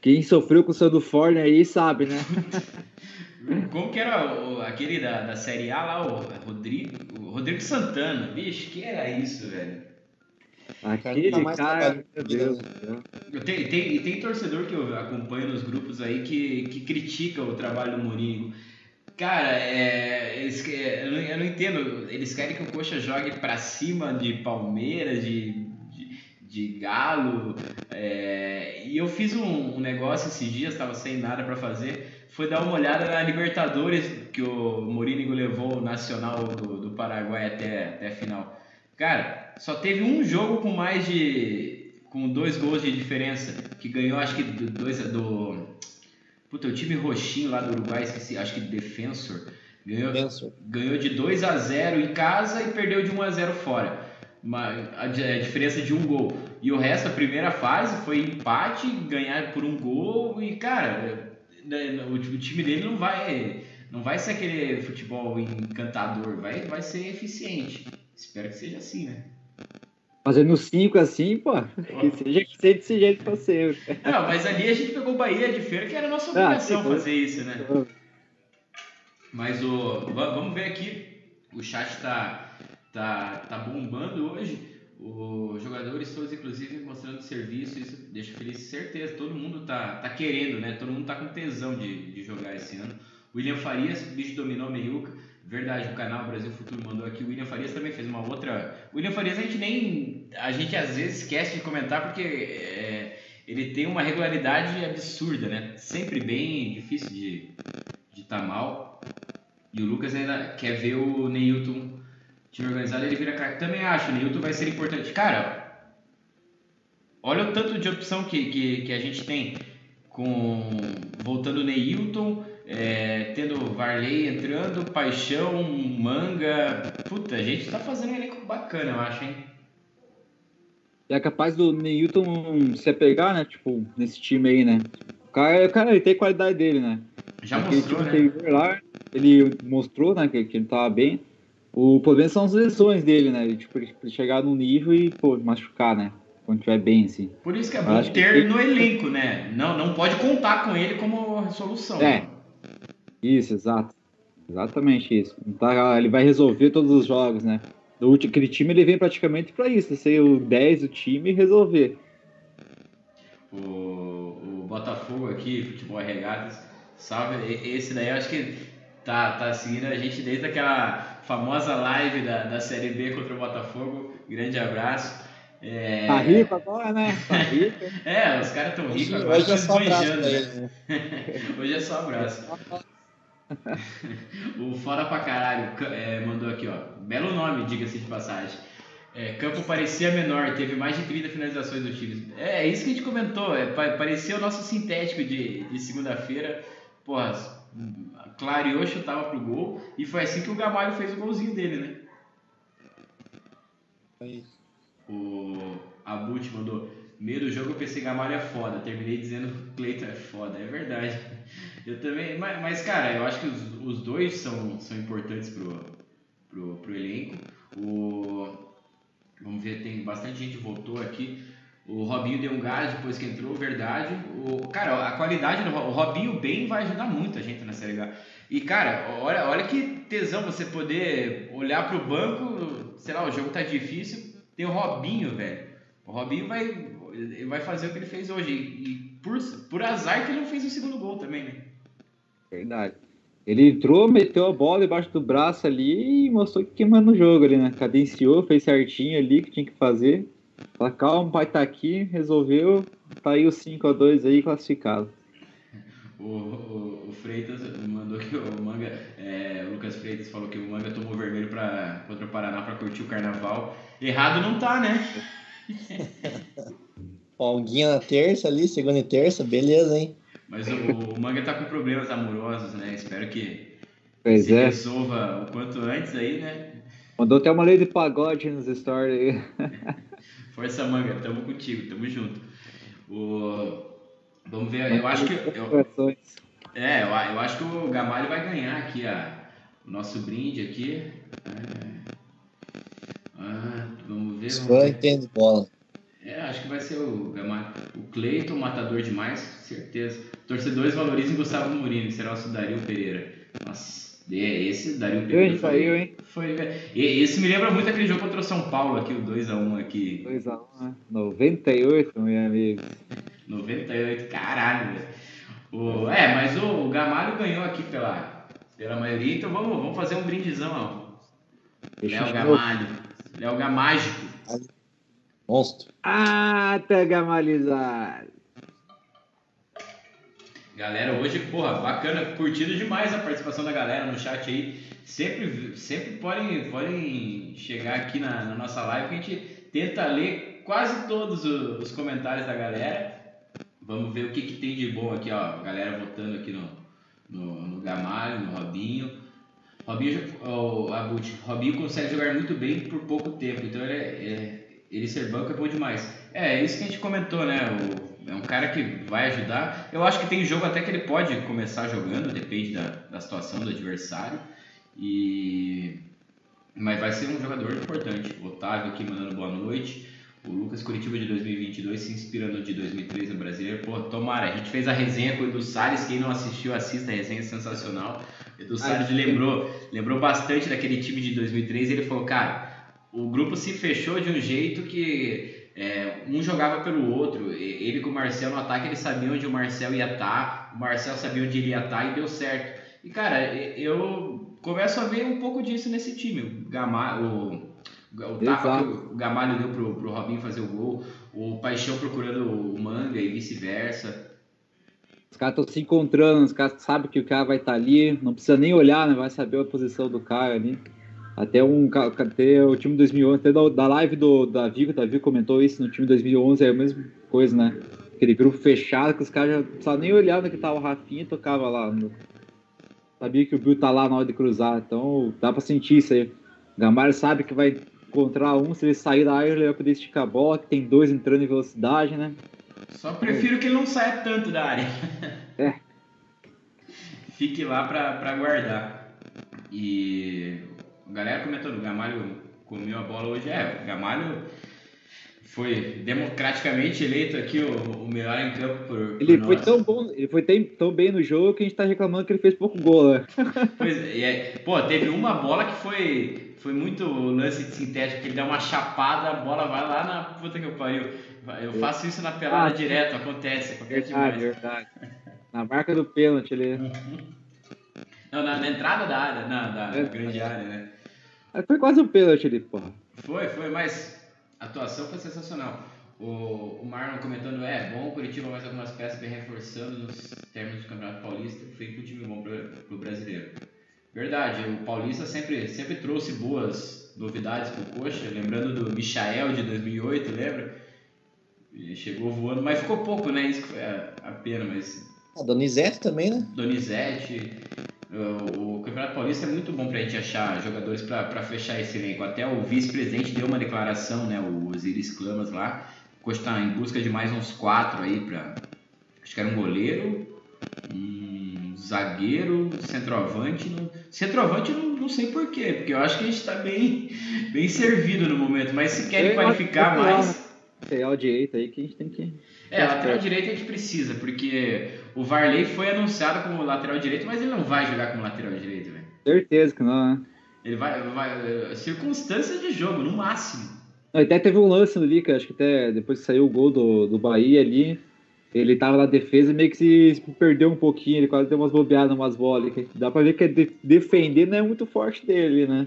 Quem sofreu com o seu do Forne aí sabe, né? Como que era o- aquele da, da Série A lá, o Rodrigo, o Rodrigo Santana? Bicho, que era isso, velho? Aquele tá mais cara, trabalho meu vida, Deus né? tem, e tem torcedor que eu acompanho nos grupos aí que, que critica o trabalho do Mourinho. Cara, é, eles, eu, não, eu não entendo. Eles querem que o Coxa jogue pra cima de Palmeiras, de, de, de Galo. é, e eu fiz um, um negócio esses dias, tava sem nada pra fazer. Foi dar uma olhada na Libertadores que o Mourinho levou o Nacional do, do Paraguai até, até a final. Cara, só teve um jogo com mais de. com dois gols de diferença. Que ganhou, acho que do, dois, do. Puta, o time roxinho lá do Uruguai, esqueci, acho que Defensor. Ganhou, ganhou de 2 a 0 em casa e perdeu de 1 a 0 fora. Uma, a, a diferença de um gol. E o resto, a primeira fase foi empate, ganhar por um gol e, cara, né, o, o time dele não vai não vai ser aquele futebol encantador, vai, vai ser eficiente. Espero que seja assim, né? Fazendo cinco assim, pô, que seja que seja desse jeito pra ser. Não, mas ali a gente pegou o Bahia de feira, que era a nossa Ah, obrigação sim, fazer isso, né? Mas o, va- vamos ver aqui. O chat tá, tá, tá bombando hoje. Os jogadores todos, inclusive, mostrando serviço. Isso deixa feliz, certeza. Todo mundo tá, tá querendo, né? Todo mundo tá com tesão de, de jogar esse ano. William Farias, bicho dominou meiuca. Verdade, o canal Brasil Futuro mandou aqui. O William Farias também fez uma outra. O William Farias a gente nem. A gente às vezes esquece de comentar porque é, ele tem uma regularidade absurda, né? Sempre bem, difícil de de tá mal. E o Lucas ainda quer ver o Neilton time organizado, ele vira craque. Também acho, o Neilton vai ser importante. Cara, olha o tanto de opção que, que, que a gente tem com voltando o Neilton, é, tendo Varley entrando, Paixão, Manga. Puta, a gente tá fazendo um elenco bacana, eu acho, hein? É capaz do Neilton se apegar, né? Tipo, nesse time aí, né? O cara, o cara ele tem qualidade dele, né? Já Aquele mostrou, né? anterior lá, ele mostrou, né, que, que ele tava bem. O problema são as lesões dele, né? Ele, tipo, ele chegar num nível e, pô, machucar, né? Quando tiver bem, assim. Por isso que é bom que ter tem- no elenco, né? Não, não pode contar com ele como solução. É. Isso, exato. Exatamente isso. Tá- ele vai resolver todos os jogos, né? Do último, aquele time ele vem praticamente pra isso, ser o 10 do time e resolver. O, o Botafogo aqui, Futebol Regatas, salve. Esse daí eu acho que tá, tá seguindo a gente desde aquela famosa live da, da Série B contra o Botafogo. Grande abraço. É, Tá rico agora, né? Tá rico. É, os caras tão Hoje, ricos agora, hoje é estão só abraço esbanjando, pra né? ele, né? Hoje é só abraço. O Fora pra Caralho ca- é, mandou aqui, ó. Belo nome, diga-se de passagem. É, campo parecia menor, teve mais de 30 finalizações do time. É, é isso que a gente comentou. É, pa- parecia o nosso sintético de, de segunda-feira. Porra, clareou, chutava pro gol. E foi assim que o Gamalho fez o golzinho dele, né? Aí. O Abut mandou. Meio do jogo eu pensei Gamalho é foda. Terminei dizendo Cleiton é foda. É verdade. Eu também. Mas, mas, cara, eu acho que os, os dois são, são importantes pro, pro, pro elenco. O, vamos ver, tem bastante gente voltou aqui. O Robinho deu um gás depois que entrou, verdade. O, cara, a qualidade do o Robinho bem vai ajudar muito a gente na Série H. E, cara, olha, olha que tesão você poder olhar pro banco, sei lá, o jogo tá difícil, tem o Robinho, velho. O Robinho vai, vai fazer o que ele fez hoje. E por, por azar que ele não fez o segundo gol também, né? Verdade. Ele entrou, meteu a bola debaixo do braço ali e mostrou que queimando o jogo ali, né? Cadenciou, fez certinho ali o que tinha que fazer. Fala, calma, o pai tá aqui, resolveu, tá aí o 5x2 aí classificado. O, o, o, Freitas mandou que o Manga, é, o Lucas Freitas falou que o Manga tomou vermelho pra, contra o Paraná para curtir o carnaval. Errado não tá, né? Folguinha na terça ali, segunda e terça, beleza, hein? Mas o, o Manga tá com problemas amorosos, né? Espero que pois se é. resolva o quanto antes aí, né? Mandou até uma lei de pagode nos stories aí. Força Manga, tamo contigo, tamo junto. O... Vamos ver, eu acho que. Eu... É, eu, eu acho que o Gamalho vai ganhar aqui a, o nosso brinde aqui. É... Ah, vamos ver. Só entende bola. É, acho que vai ser o Gamalho. O Cleiton, matador demais, certeza. Torcedores valorizem Gustavo Mourinho, que será o Dario Pereira. Nossa, esse Dario Pereira. Foi, saiu, hein? Foi, esse me lembra muito aquele jogo contra o São Paulo aqui, o 2x1 aqui. 2x1, né? 98, meu amigo. 98, caralho, velho. O, é, mas o, o Gamalho ganhou aqui pela, pela maioria, então vamos, vamos fazer um brindizão, ó. Léo Gamalho. Léo Gamágico. Monstro. Ah, tá gamalizado. Galera, hoje, porra, bacana, curtido demais a participação da galera no chat aí. Sempre, sempre podem, podem chegar aqui na, na nossa live que a gente tenta ler quase todos os, os comentários da galera. Vamos ver o que, que tem de bom aqui, ó. Galera votando aqui no, no, no Gamalho, no Robinho. Robinho, o Abut, Robinho consegue jogar muito bem por pouco tempo, então ele, é, ele ser banco é bom demais. É, é isso que a gente comentou, né? O, é um cara que vai ajudar. Eu acho que tem jogo até que ele pode começar jogando, depende da, da situação do adversário. E mas vai ser um jogador importante. O Otávio aqui mandando boa noite. O Lucas Curitiba de 2022 se inspira no de 2003 no Brasileiro. Pô, tomara. A gente fez a resenha com o Edu Salles. Quem não assistiu, assista. A resenha é sensacional. O Edu Salles lembrou, lembrou bastante daquele time de 2003. Ele falou, cara, o grupo se fechou de um jeito que é, um jogava pelo outro. Ele com o Marcel no ataque, ele sabia onde o Marcel ia estar. O Marcel sabia onde ele ia estar e deu certo. E, cara, eu começo a ver um pouco disso nesse time. O Gamal, o o tapa que o Gamalho deu pro, pro Robinho fazer o gol, o Paixão procurando o Manga e vice-versa. Os caras estão se encontrando, os caras sabem que o cara vai estar tá ali, não precisa nem olhar, né? Vai saber a posição do cara ali. Até, um, até o time 2011, até da, live do Davi, o Davi comentou isso no time 2011, é a mesma coisa, né? Aquele grupo fechado que os caras já precisavam nem olhar onde que tava o Rafinha e tocava lá. No... Sabia que o Bill tá lá na hora de cruzar, então dá pra sentir isso aí. O sabe que vai encontrar um, se ele sair da área, ele vai poder esticar a bola, que tem dois entrando em velocidade, né? Só prefiro que ele não saia tanto da área. É. Fique lá pra, pra guardar. E a galera comentou, o Gamalho comeu a bola hoje. É, o Gamalho foi democraticamente eleito aqui o, o melhor em campo por, ele por foi nós. tão bom ele foi tão, tão bem no jogo que a gente tá reclamando que ele fez pouco gol né? pois é, pô teve uma bola que foi foi muito lance de sintético que ele dá uma chapada a bola vai lá na puta que eu pariu eu faço isso na pelada Ah, direto acontece acontece verdade demais verdade na marca do pênalti ali não na, na entrada da área na da É. grande área né foi quase um pênalti ali porra Foi, foi, mas a atuação foi sensacional. O, o Marlon comentando, é bom o Curitiba mais algumas peças bem reforçando nos termos do Campeonato Paulista, feito um time bom pro, pro brasileiro. Verdade, o Paulista sempre, sempre trouxe boas novidades pro Coxa, lembrando do Michael de 2008, lembra? Ele chegou voando, mas ficou pouco, né? Isso que foi a, a pena, mas A Donizete também, né? Donizete. O, o Campeonato Paulista é muito bom pra gente achar jogadores pra pra fechar esse elenco. Até o vice-presidente deu uma declaração, né? O Osiris Clamas lá. O Coxa tá em busca de mais uns quatro aí pra. Acho que era um goleiro, um zagueiro, centroavante. Não, centroavante eu não, não sei porquê, porque eu acho que a gente tá bem, bem servido no momento. Mas se querem qualificar mais. Lateral direito aí que a gente tem que. É, lateral direito a gente precisa, porque o Varley foi anunciado como lateral direito, mas ele não vai jogar como lateral direito, velho. Certeza que não, né? Ele vai, vai. Circunstâncias de jogo, no máximo. Até teve um lance ali, que acho que até depois que saiu o gol do, do Bahia ali, ele tava na defesa e meio que se perdeu um pouquinho, ele quase deu umas bobeadas, umas bolas. Dá pra ver que de, defender não é muito forte dele, né?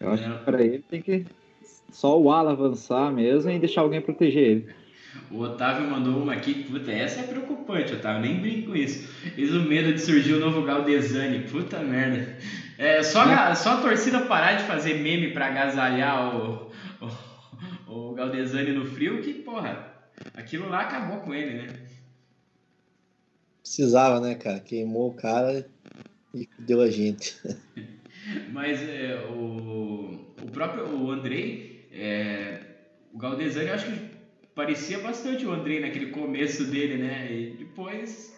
Eu acho que pra ele tem que só o ala avançar mesmo e deixar alguém proteger ele. O Otávio mandou uma aqui, puta, essa é preocupante, Otávio, nem brinco com isso. Fiz o medo de surgir o novo Galdesani, puta merda. É, só, a, só a torcida parar de fazer meme pra agasalhar o, o, o Galdesani no frio, que, porra, aquilo lá acabou com ele, né? Precisava, né, cara? Queimou o cara e deu a gente. Mas é, o, o próprio o Andrei, é, o Galdesani, eu acho que parecia bastante o Andrei naquele começo dele, né? E depois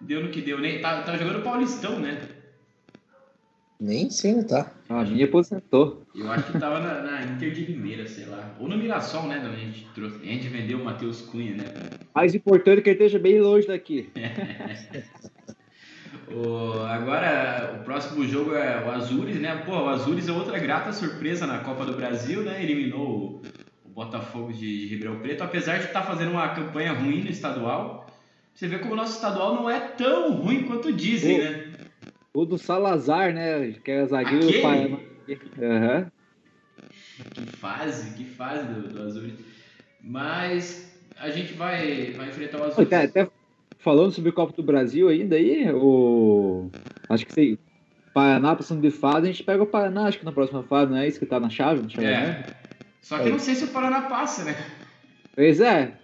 deu no que deu. Nem, tá, tá jogando Paulistão, né? Nem sei, tá. A minha aposentou. Eu acho que tava na, na, Inter de Limeira, sei lá. Ou no Mirassol, né? A gente, trouxe, a gente vendeu o Matheus Cunha, né? Mais importante é que ele esteja bem longe daqui. o, agora, o próximo jogo é o Azures, né? Pô, o Azures é outra grata surpresa na Copa do Brasil, né? Eliminou o, o Botafogo de, de Ribeirão Preto, apesar de estar tá fazendo uma campanha ruim no estadual. Você vê como o nosso estadual não é tão ruim quanto dizem, o, né? O do Salazar, né? Que é zagueiro Aquele? do Paraná. Uhum. Que fase, que fase do, do Azul. Mas a gente vai, vai enfrentar o Azul. Até, até falando sobre o Copa do Brasil ainda aí, o. Acho que sei. Paraná passando de fase, a gente pega o Paraná, acho que na próxima fase, não é isso que tá na chave? chave é. Né? Só que eu não sei se o Paraná passa, né? Pois é.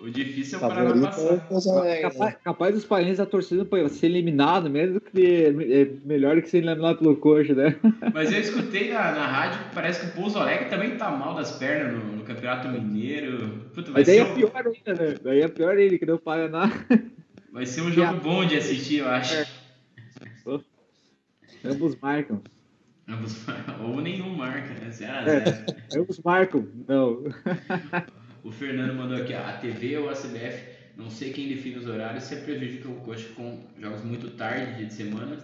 O difícil é o Paraná passar. É capaz, capaz dos parentes da torcida pô, ser eliminado, mesmo que é melhor que ser eliminado pelo coxa, né? Mas eu escutei na, na rádio que parece que o Pouso Alegre também tá mal das pernas no, no Campeonato Mineiro. Puta, Mas daí é um... pior ainda, né? Daí é pior ele que não o Paraná. Vai ser um jogo bom de assistir, eu acho. É. Ambos marcam. Ambos Ou nenhum marca, né? Zero. É, ambos marcam, não. O Fernando mandou aqui, a TV ou a CBF, não sei quem define os horários, se prejudica o coxa com jogos muito tarde, dia de semana,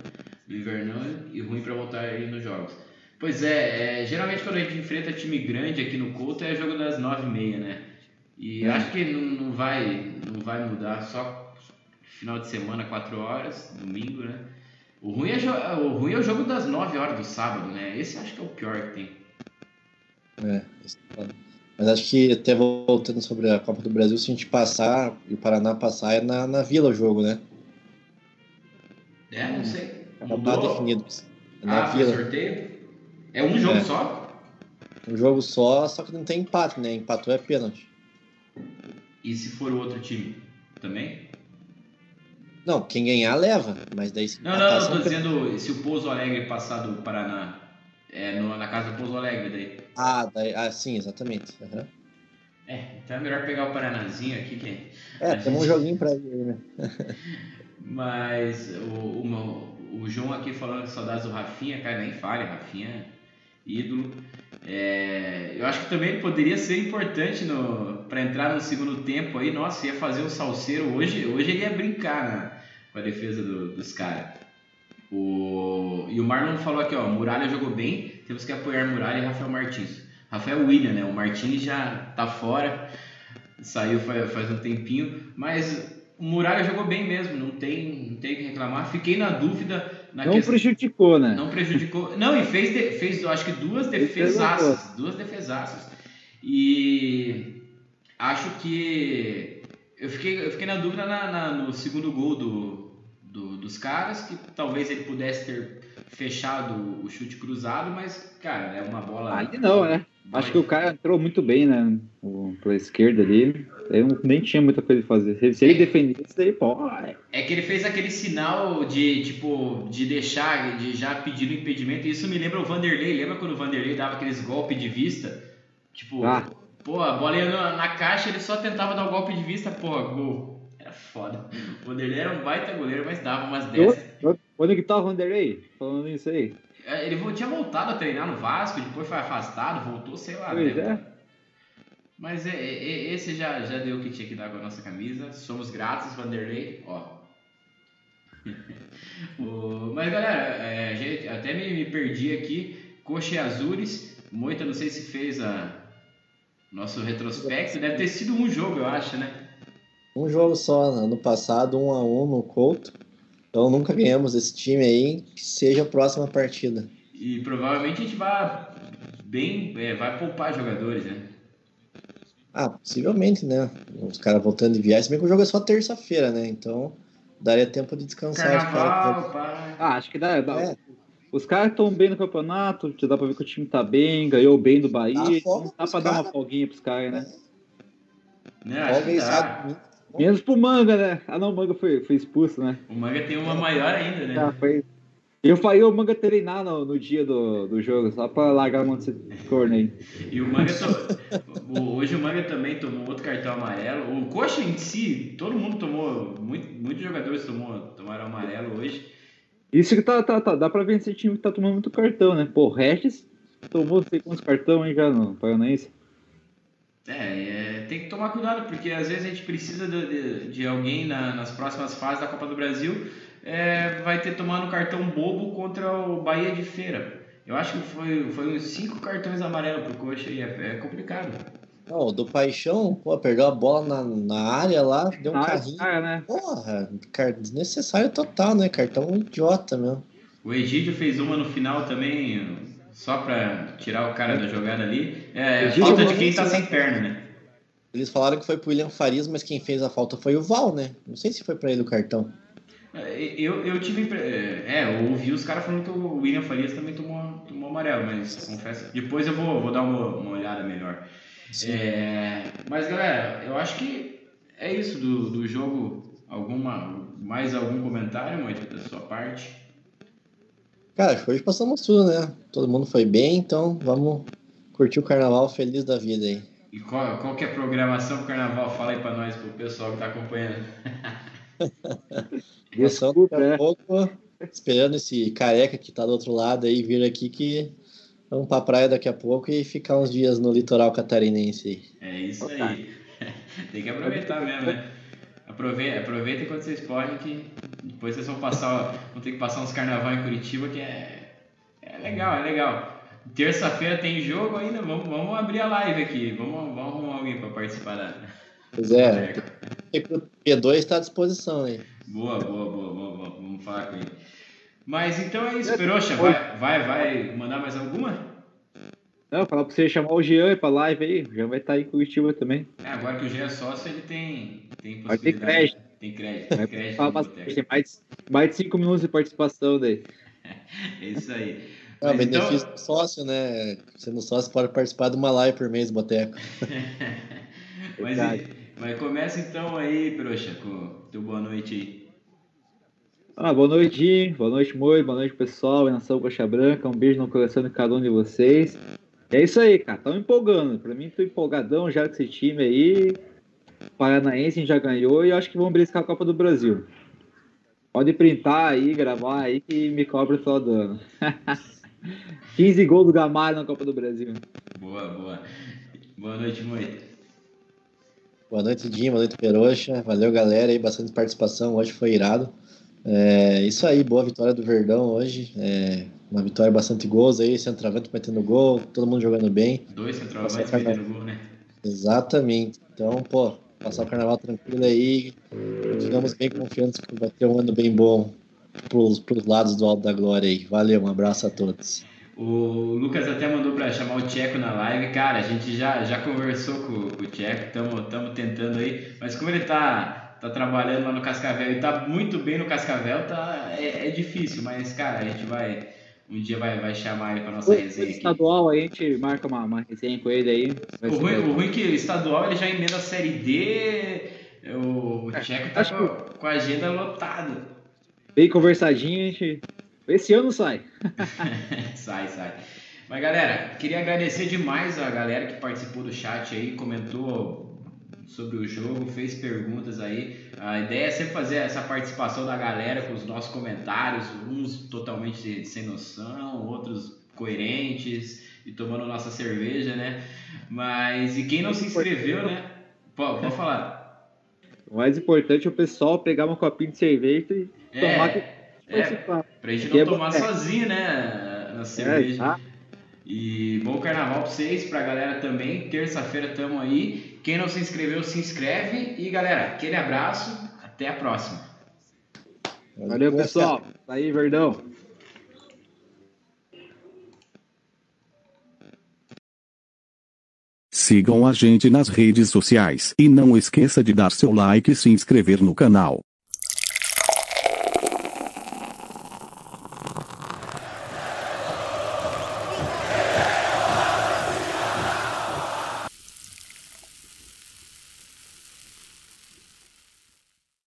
no invernão, e ruim para voltar aí nos jogos. Pois é, é, geralmente quando a gente enfrenta time grande aqui no Couto é jogo das 9h30, né? E é. acho que não, não, vai, não vai mudar, só final de semana, 4 horas, domingo, né? O ruim, é, o ruim é o jogo das 9 horas do sábado, né? Esse acho que é o pior que tem. É, esse é mas acho que até voltando sobre a Copa do Brasil, se a gente passar e o Paraná passar, é na, na Vila o jogo, né? É, não sei. Não tá definido. É na ah, Vila. sorteio? É um jogo é. só? Um jogo só, só que não tem empate, né? Empatou é pênalti. E se for o outro time? Também? Não, quem ganhar leva, mas daí se Não, não, não, tô dizendo se o Pouso Alegre passar do Paraná. É no, na casa do Pouso Alegre daí. Ah, daí, ah sim, exatamente. Uhum. É, então é melhor pegar o Paranazinho aqui que. É, tem gente... um joguinho pra ele, né? Mas o, o, o, João aqui falando que saudades do Rafinha, cara, nem fale, Rafinha ídolo. É, eu acho que também poderia ser importante no para entrar no segundo tempo aí. Nossa, ia fazer o salseiro hoje. Hoje ele ia brincar na, com a defesa do, dos caras. O... E o Marlon falou aqui, ó, Muralha jogou bem, temos que apoiar Muralha e Rafael Martins. Rafael William, né? O Martins já tá fora, saiu faz, faz um tempinho, mas o Muralha jogou bem mesmo, não tem, não tem que reclamar. Fiquei na dúvida. Na não questão... prejudicou, né? Não prejudicou. Não, e fez, de... fez eu acho que duas defesaças. Duas defesaças. E acho que eu fiquei, eu fiquei na dúvida na, na no segundo gol do, do, dos caras, que talvez ele pudesse ter fechado o chute cruzado, mas, cara, é uma bola. Aí não, né? Acho que o cara entrou muito bem, né? O, pela esquerda ali. Ele nem tinha muita coisa a fazer. Se, ele é, defendesse, aí, pô. É. é que ele fez aquele sinal de, tipo, de deixar, de já pedir o impedimento. Isso me lembra o Vanderlei. Lembra quando o Vanderlei dava aqueles golpes de vista? Tipo, ah. pô, a bola ia na, na caixa, ele só tentava dar o um golpe de vista, pô, gol foda. O Vanderlei era um baita goleiro, mas dava umas dessas. Onde que tá o Vanderlei? Falando isso aí. É, ele tinha voltado a treinar no Vasco, depois foi afastado, voltou, sei lá. Pois né? Mas é, é, esse já, já deu o que tinha que dar com a nossa camisa. Somos gratos, Vanderlei. Ó. o, mas galera, é, gente, até me, me, perdi aqui. Coxa e Azures. Moita, não sei se fez a nosso retrospecto. Deve ter sido um jogo, eu acho, né? Um jogo só, né? ano passado, um a um no Couto. Então nunca ganhamos esse time aí, que seja a próxima partida. E provavelmente a gente vai bem, é, vai poupar jogadores, né? Ah, possivelmente, né? Os caras voltando de viagem, se bem que o jogo é só terça-feira, né? Então daria tempo de descansar Carnaval, os caras. Ah, acho que dá. dá. É. Os caras estão bem no campeonato, dá pra ver que o time tá bem, ganhou bem do Bahia. Dá, então dá pra dar uma folguinha pros caras, né? É. Folga Menos pro Manga, né? Ah não, o Manga foi, foi expulso, né? O Manga tem uma maior ainda, né? Ah, foi, eu falei o Manga treinar no, no dia do, do jogo, só pra largar um monte de corno aí. E o Manga, to... hoje o Manga também tomou outro cartão amarelo. O Coxa em si, todo mundo tomou, muito, muitos jogadores tomou, tomaram amarelo hoje. Isso que tá, tá, tá, dá pra ver esse time que tá tomando muito cartão, né? Pô, o Regis tomou sei quantos cartão aí já no Paranaense. É, é, tem que tomar cuidado, porque às vezes a gente precisa de, de, de alguém na, nas próximas fases da Copa do Brasil é, vai ter tomado um cartão bobo contra o Bahia de Feira. Eu acho que foi, foi uns cinco cartões amarelos pro Coxa e é, é complicado. Não, do Paixão, pô, perdeu a bola na, na área lá, deu um ah, carrinho. Cara, né? Porra, desnecessário total, né? Cartão idiota mesmo. O Egídio fez uma no final também, só pra tirar o cara da jogada ali. É, falta de quem tá sem perna, né? Eles falaram que foi pro William Farias, mas quem fez a falta foi o Val, né? Não sei se foi pra ele o cartão. É, eu, eu tive. É, é, eu ouvi os caras falando que o William Farias também tomou, tomou amarelo, mas confesso. Depois eu vou, vou dar uma, uma olhada melhor. É, mas galera, eu acho que é isso do, do jogo. Alguma, mais algum comentário, Moita, da sua parte? Cara, hoje passamos tudo, né? Todo mundo foi bem, então vamos curtir o carnaval feliz da vida aí. E qual, qual que é a programação pro carnaval? Fala aí pra nós, pro pessoal que tá acompanhando. Desculpa, daqui a pouco, esperando esse careca que tá do outro lado aí vir aqui que vamos pra praia daqui a pouco e ficar uns dias no litoral catarinense aí. É isso aí. Tem que aproveitar mesmo, né? Aproveita, aproveita enquanto vocês podem que depois vocês vão passar, vão ter que passar uns carnaval em Curitiba que é, é legal, é legal. Terça-feira tem jogo ainda, vamos, vamos abrir a live aqui, vamos, vamos arrumar alguém para participar da. Pois é, o P2 está à disposição aí. Boa, boa, boa, boa, boa, vamos falar com ele. Mas então é isso, Peroxa, vai, vai, vai mandar mais alguma? Não, falar pra você chamar o Jean pra live aí, o Jean vai estar tá aí com o Curitiba também. É, agora que o Jean é sócio, ele tem, tem possibilidade. Vai ter crédito. Tem crédito, tem crédito. Fala bastante, tem mais, mais de 5 minutos de participação daí. é isso aí. É, o benefício então... do sócio, né? Sendo sócio, pode participar de uma live por mês, Boteco. Mas, mas começa então aí, Proxa, com teu boa noite aí. Ah, boa noite, boa noite, Moi, boa noite, pessoal, Nação Coxa Branca, um beijo no coração de cada um de vocês. É isso aí, cara, estão empolgando. Pra mim, tô empolgadão já com esse time aí. Paranaense já ganhou e acho que vão briscar a Copa do Brasil. Pode printar aí, gravar aí que me cobra todo do ano. 15 gols do Gamalho na Copa do Brasil. Boa, boa. Boa noite, Moi. Boa noite, Dinho. Boa noite, Peroxa. Valeu, galera. Aí, bastante participação. Hoje foi irado. É, isso aí, boa vitória do Verdão hoje. É, uma vitória bastante gols aí, centroavante metendo gol, todo mundo jogando bem. Dois centroavantes metendo gol, né? Exatamente. Então, pô, passar o carnaval tranquilo aí. Digamos bem confiantes que vai ter um ano bem bom pros, pros lados do Alto da Glória aí. Valeu, um abraço a todos. O Lucas até mandou para chamar o Tcheco na live. Cara, a gente já, já conversou com, com o Tcheco, estamos tentando aí. Mas como ele tá, tá trabalhando lá no Cascavel e tá muito bem no Cascavel, tá, é, é difícil. Mas, cara, a gente vai. Um dia vai, vai chamar ele para nossa o resenha aqui. estadual, a gente marca uma, uma resenha com ele aí. O ruim, o ruim é que o estadual ele já emenda a série D. O, o é, Tcheco tá com, que... com a agenda lotada. Bem conversadinho, a gente esse ano sai. sai, sai. Mas galera, queria agradecer demais a galera que participou do chat aí, comentou sobre o jogo, fez perguntas aí. A ideia é sempre fazer essa participação da galera com os nossos comentários, uns totalmente sem noção, outros coerentes e tomando nossa cerveja, né? Mas e quem não se inscreveu, né? Pode, pode falar. O mais importante é o pessoal pegar uma copinha de cerveja e É, tomar que É, pra gente não é tomar é. sozinho, né? Na cerveja. tá? E bom carnaval pra vocês, pra galera também. Terça-feira tamo aí. Quem não se inscreveu, se inscreve. E galera, aquele abraço. Até a próxima. Valeu, pessoal. Tá aí, Verdão. Sigam a gente nas redes sociais e não esqueça de dar seu like e se inscrever no canal.